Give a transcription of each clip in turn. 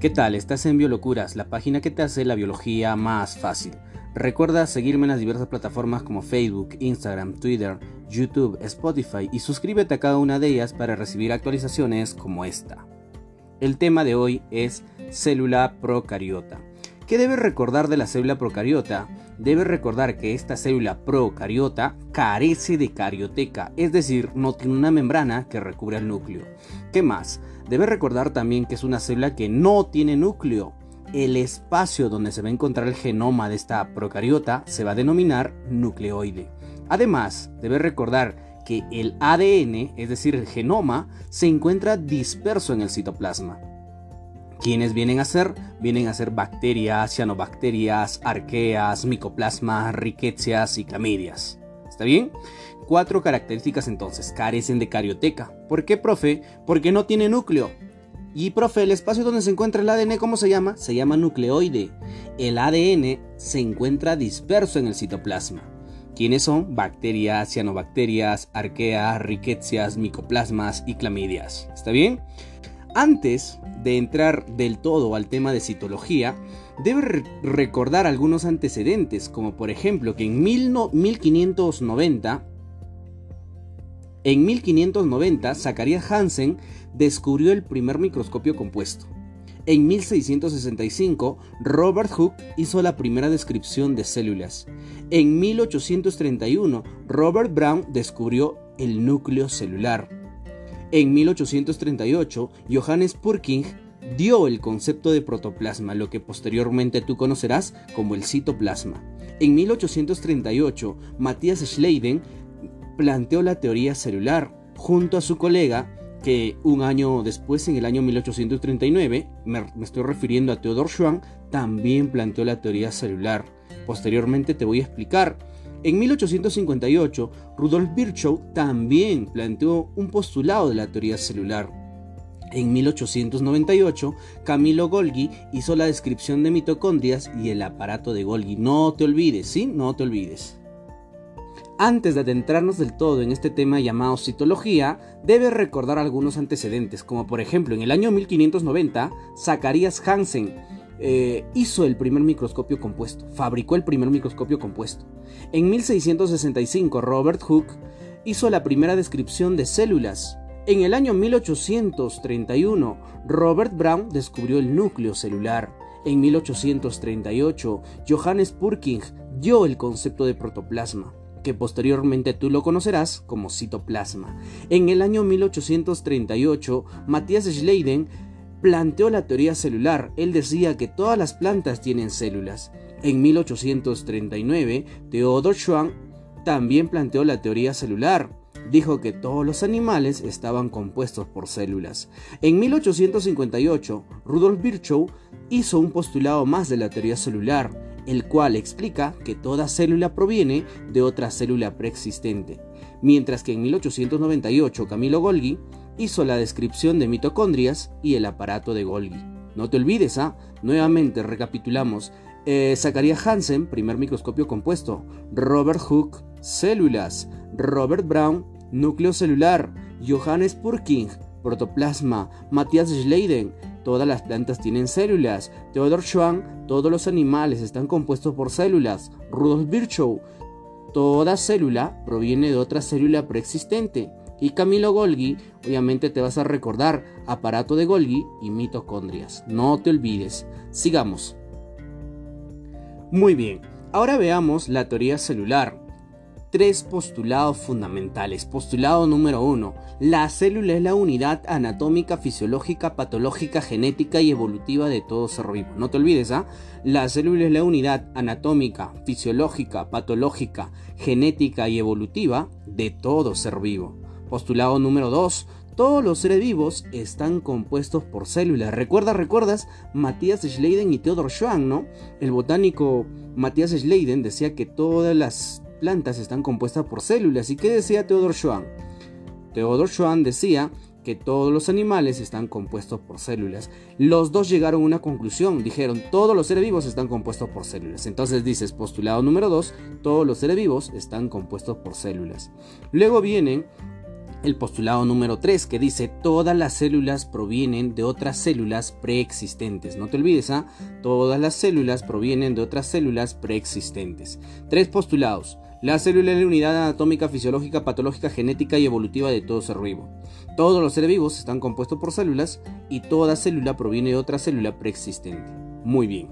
¿Qué tal? Estás en Biolocuras, la página que te hace la biología más fácil. Recuerda seguirme en las diversas plataformas como Facebook, Instagram, Twitter, YouTube, Spotify y suscríbete a cada una de ellas para recibir actualizaciones como esta. El tema de hoy es célula procariota. ¿Qué debes recordar de la célula procariota? Debes recordar que esta célula procariota carece de carioteca, es decir, no tiene una membrana que recubre el núcleo. ¿Qué más? Debes recordar también que es una célula que no tiene núcleo. El espacio donde se va a encontrar el genoma de esta procariota se va a denominar nucleoide. Además, debes recordar que el ADN, es decir, el genoma, se encuentra disperso en el citoplasma. ¿Quiénes vienen a ser? Vienen a ser bacterias, cianobacterias, arqueas, micoplasmas, riquecias y clamidias. ¿Está bien? Cuatro características entonces. Carecen de carioteca. ¿Por qué, profe? Porque no tiene núcleo. Y, profe, el espacio donde se encuentra el ADN, ¿cómo se llama? Se llama nucleoide. El ADN se encuentra disperso en el citoplasma. ¿Quiénes son? Bacterias, cianobacterias, arqueas, riquecias, micoplasmas y clamidias. ¿Está bien? Antes de entrar del todo al tema de citología, debe recordar algunos antecedentes, como por ejemplo que en 1590, en 1590, Zacharias Hansen descubrió el primer microscopio compuesto. En 1665, Robert Hooke hizo la primera descripción de células. En 1831, Robert Brown descubrió el núcleo celular. En 1838, Johannes Purkinje dio el concepto de protoplasma, lo que posteriormente tú conocerás como el citoplasma. En 1838, Matthias Schleiden planteó la teoría celular junto a su colega que un año después, en el año 1839, me, estoy refiriendo a Theodor Schwann, también planteó la teoría celular. Posteriormente te voy a explicar en 1858, Rudolf Virchow también planteó un postulado de la teoría celular. En 1898, Camilo Golgi hizo la descripción de mitocondrias y el aparato de Golgi. No te olvides, ¿sí? No te olvides. Antes de adentrarnos del todo en este tema llamado citología, debes recordar algunos antecedentes, como por ejemplo en el año 1590, Zacharias Hansen eh, hizo el primer microscopio compuesto, fabricó el primer microscopio compuesto. En 1665 Robert Hooke hizo la primera descripción de células. En el año 1831 Robert Brown descubrió el núcleo celular. En 1838 Johannes Purkinje dio el concepto de protoplasma que posteriormente tú lo conocerás como citoplasma. En el año 1838, Matthias Schleiden planteó la teoría celular. Él decía que todas las plantas tienen células. En 1839, Theodor Schwann también planteó la teoría celular. Dijo que todos los animales estaban compuestos por células. En 1858, Rudolf Virchow hizo un postulado más de la teoría celular, el cual explica que toda célula proviene de otra célula preexistente. Mientras que en 1898 Camilo Golgi hizo la descripción de mitocondrias y el aparato de Golgi. No te olvides, ¿ah? Nuevamente recapitulamos. Eh, Hansen, primer microscopio compuesto. Robert Hooke, células. Robert Brown, núcleo celular. Johannes Purkinje, protoplasma. Matthias Schleiden, todas las plantas tienen células. Theodor Schwann, todos los animales están compuestos por células. Rudolf Virchow, toda célula proviene de otra célula preexistente. Y Camilo Golgi, obviamente te vas a recordar aparato de Golgi y mitocondrias. No te olvides. Sigamos. Muy bien, ahora veamos la teoría celular. Tres postulados fundamentales. Postulado número uno. La célula es la unidad anatómica, fisiológica, patológica, genética y evolutiva de todo ser vivo. No te olvides, ¿ah? La célula es la unidad anatómica, fisiológica, patológica, genética y evolutiva de todo ser vivo. Postulado número 2. Todos los seres vivos están compuestos por células. Recuerda, recuerdas Matías Schleiden y Theodor Schwann, ¿no? El botánico Matías Schleiden decía que todas las plantas están compuestas por células. ¿Y qué decía Theodor Schwann? Theodor Schwann decía que todos los animales están compuestos por células. Los dos llegaron a una conclusión, dijeron, todos los seres vivos están compuestos por células. Entonces dices, postulado número 2, todos los seres vivos están compuestos por células. Luego vienen el postulado número 3 que dice todas las células provienen de otras células preexistentes. No te olvides, ¿ah? Todas las células provienen de otras células preexistentes. Tres postulados. La célula es la unidad anatómica, fisiológica, patológica, genética y evolutiva de todo ser vivo. Todos los seres vivos están compuestos por células y toda célula proviene de otra célula preexistente. Muy bien.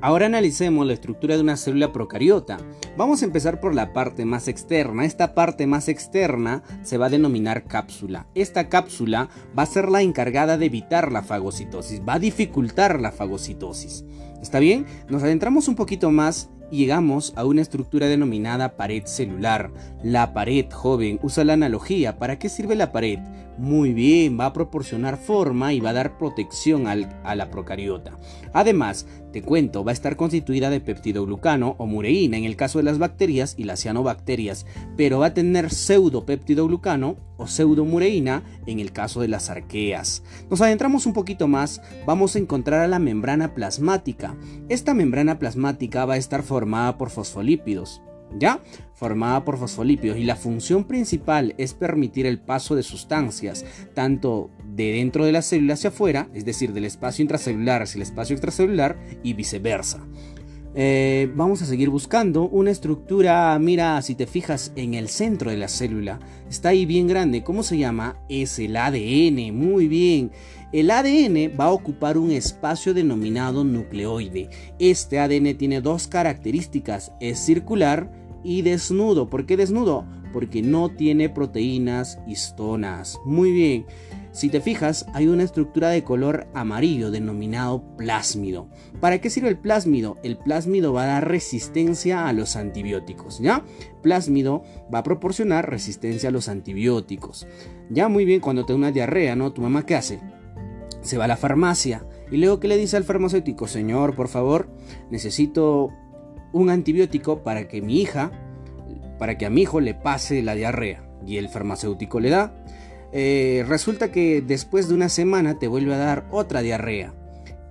Ahora analicemos la estructura de una célula procariota. Vamos a empezar por la parte más externa. Esta parte más externa se va a denominar cápsula. Esta cápsula va a ser la encargada de evitar la fagocitosis, va a dificultar la fagocitosis. ¿Está bien? Nos adentramos un poquito más llegamos a una estructura denominada pared celular. La pared, joven, usa la analogía. ¿Para qué sirve la pared? Muy bien, va a proporcionar forma y va a dar protección a la procariota. Además, te cuento, va a estar constituida de peptidoglucano o mureína en el caso de las bacterias y las cianobacterias, pero va a tener pseudopeptidoglucano o pseudomureína en el caso de las arqueas. Nos adentramos un poquito más, vamos a encontrar a la membrana plasmática. Esta membrana plasmática va a estar formada por fosfolípidos. ¿Ya? Formada por fosfolípidos y la función principal es permitir el paso de sustancias tanto de dentro de la célula hacia afuera, es decir, del espacio intracelular hacia el espacio extracelular y viceversa. Eh, vamos a seguir buscando una estructura, mira, si te fijas en el centro de la célula, está ahí bien grande, ¿cómo se llama? Es el ADN, muy bien. El ADN va a ocupar un espacio denominado nucleoide. Este ADN tiene dos características, es circular y desnudo. ¿Por qué desnudo? Porque no tiene proteínas histonas. Muy bien. Si te fijas, hay una estructura de color amarillo denominado plásmido. ¿Para qué sirve el plásmido? El plásmido va a dar resistencia a los antibióticos, ¿ya? Plásmido va a proporcionar resistencia a los antibióticos. Ya muy bien, cuando te da una diarrea, ¿no? ¿Tu mamá qué hace? Se va a la farmacia y luego ¿qué le dice al farmacéutico? Señor, por favor, necesito un antibiótico para que mi hija, para que a mi hijo le pase la diarrea. Y el farmacéutico le da. Eh, resulta que después de una semana te vuelve a dar otra diarrea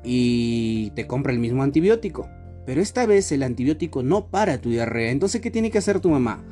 y te compra el mismo antibiótico. Pero esta vez el antibiótico no para tu diarrea. Entonces, ¿qué tiene que hacer tu mamá?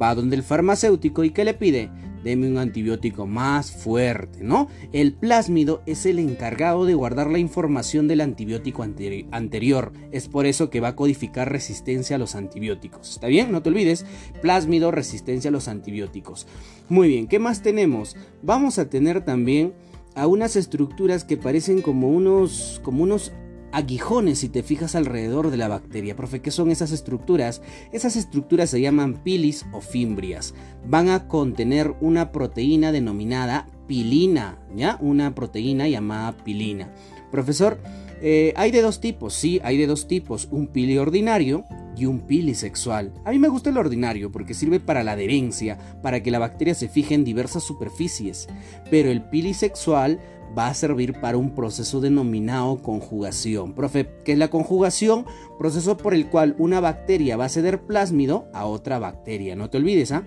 Va donde el farmacéutico y ¿qué le pide? deme un antibiótico más fuerte, ¿no? El plásmido es el encargado de guardar la información del antibiótico anterior. Es por eso que va a codificar resistencia a los antibióticos. ¿Está bien? No te olvides. Plásmido, resistencia a los antibióticos. Muy bien, ¿qué más tenemos? Vamos a tener también a unas estructuras que parecen como unos, como unos aguijones si te fijas alrededor de la bacteria. Profe, ¿qué son esas estructuras? Esas estructuras se llaman pilis o fimbrias. Van a contener una proteína denominada pilina, ¿ya? Una proteína llamada pilina. Profesor, eh, hay de dos tipos, sí, hay de dos tipos, un pili ordinario y un pili sexual. A mí me gusta el ordinario porque sirve para la adherencia, para que la bacteria se fije en diversas superficies, pero el pili sexual va a servir para un proceso denominado conjugación. Profe, ¿qué es la conjugación? Proceso por el cual una bacteria va a ceder plásmido a otra bacteria. No te olvides, ¿ah?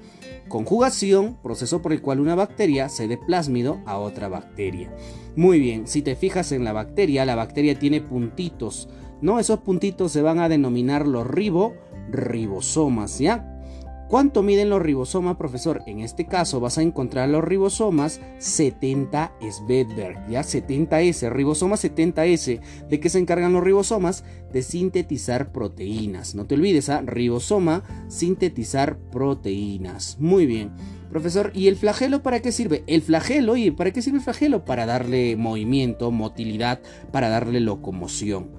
Conjugación, proceso por el cual una bacteria cede plásmido a otra bacteria. Muy bien, si te fijas en la bacteria, la bacteria tiene puntitos, ¿no? Esos puntitos se van a denominar los ribo, ribosomas, ¿ya? ¿Cuánto miden los ribosomas, profesor? En este caso vas a encontrar los ribosomas 70 Svedberg, ya 70S, ribosoma 70S. ¿De qué se encargan los ribosomas? De sintetizar proteínas. No te olvides, ¿ah? ribosoma, sintetizar proteínas. Muy bien. Profesor, ¿y el flagelo para qué sirve? El flagelo, ¿y para qué sirve el flagelo? Para darle movimiento, motilidad, para darle locomoción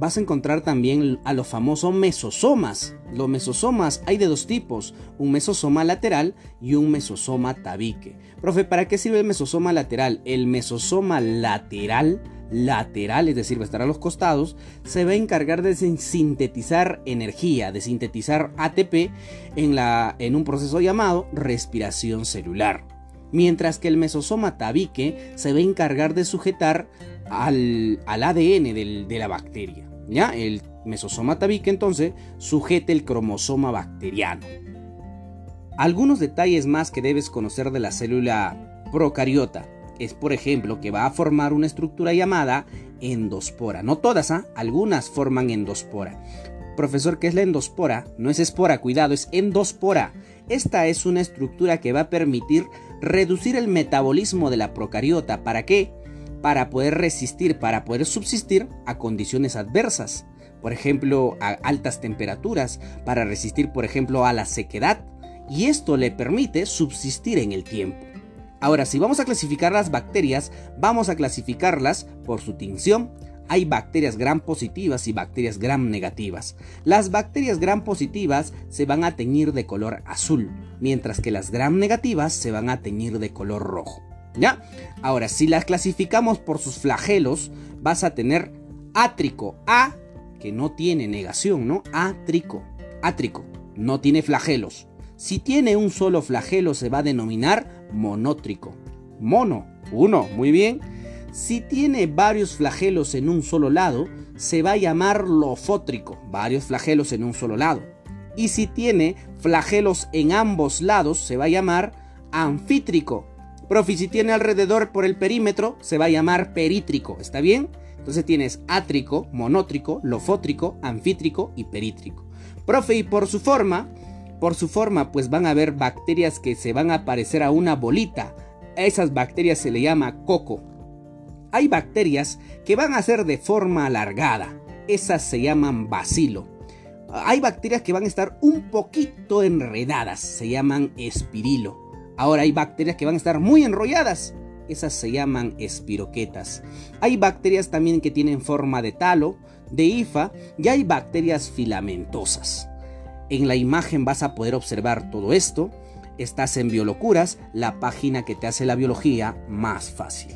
vas a encontrar también a los famosos mesosomas. Los mesosomas hay de dos tipos, un mesosoma lateral y un mesosoma tabique. Profe, ¿para qué sirve el mesosoma lateral? El mesosoma lateral, lateral, es decir, va a estar a los costados, se va a encargar de sintetizar energía, de sintetizar ATP en, la, en un proceso llamado respiración celular. Mientras que el mesosoma tabique se va a encargar de sujetar al, ADN de la bacteria. ¿Ya? El mesosoma tabique entonces sujeta el cromosoma bacteriano. Algunos detalles más que debes conocer de la célula procariota es, por ejemplo, que va a formar una estructura llamada endospora. No todas, ¿ah? algunas forman endospora. Profesor, ¿qué es la endospora? No es espora, cuidado, es endospora. Esta es una estructura que va a permitir reducir el metabolismo de la procariota. ¿Para qué? Para poder resistir, para poder subsistir a condiciones adversas. Por ejemplo, a altas temperaturas, para resistir, por ejemplo, a la sequedad. Y esto le permite subsistir en el tiempo. Ahora, si vamos a clasificar las bacterias, vamos a clasificarlas por su tinción, hay bacterias gram positivas y bacterias gram negativas. Las bacterias gram positivas se van a teñir de color azul, mientras que las gram negativas se van a teñir de color rojo. ¿Ya? Ahora, si las clasificamos por sus flagelos, vas a tener átrico, A, que no tiene negación, ¿no? Átrico, átrico, no tiene flagelos. Si tiene un solo flagelo se va a denominar monótrico. Mono, uno, muy bien. Si tiene varios flagelos en un solo lado, se va a llamar lofótrico, varios flagelos en un solo lado. Y si tiene flagelos en ambos lados, se va a llamar anfítrico. Profi, si tiene alrededor por el perímetro, se va a llamar perítrico, ¿está bien? Entonces tienes átrico, monótrico, lofótrico, anfítrico y perítrico. Profe, y por su forma, por su forma, pues van a haber bacterias que se van a parecer a una bolita. A esas bacterias se le llama coco. Hay bacterias que van a ser de forma alargada. Esas se llaman bacilo. Hay bacterias que van a estar un poquito enredadas. Se llaman espirilo. Ahora hay bacterias que van a estar muy enrolladas. Esas se llaman espiroquetas. Hay bacterias también que tienen forma de talo, de hifa y hay bacterias filamentosas. En la imagen vas a poder observar todo esto. Estás en Biolocuras, la página que te hace la biología más fácil.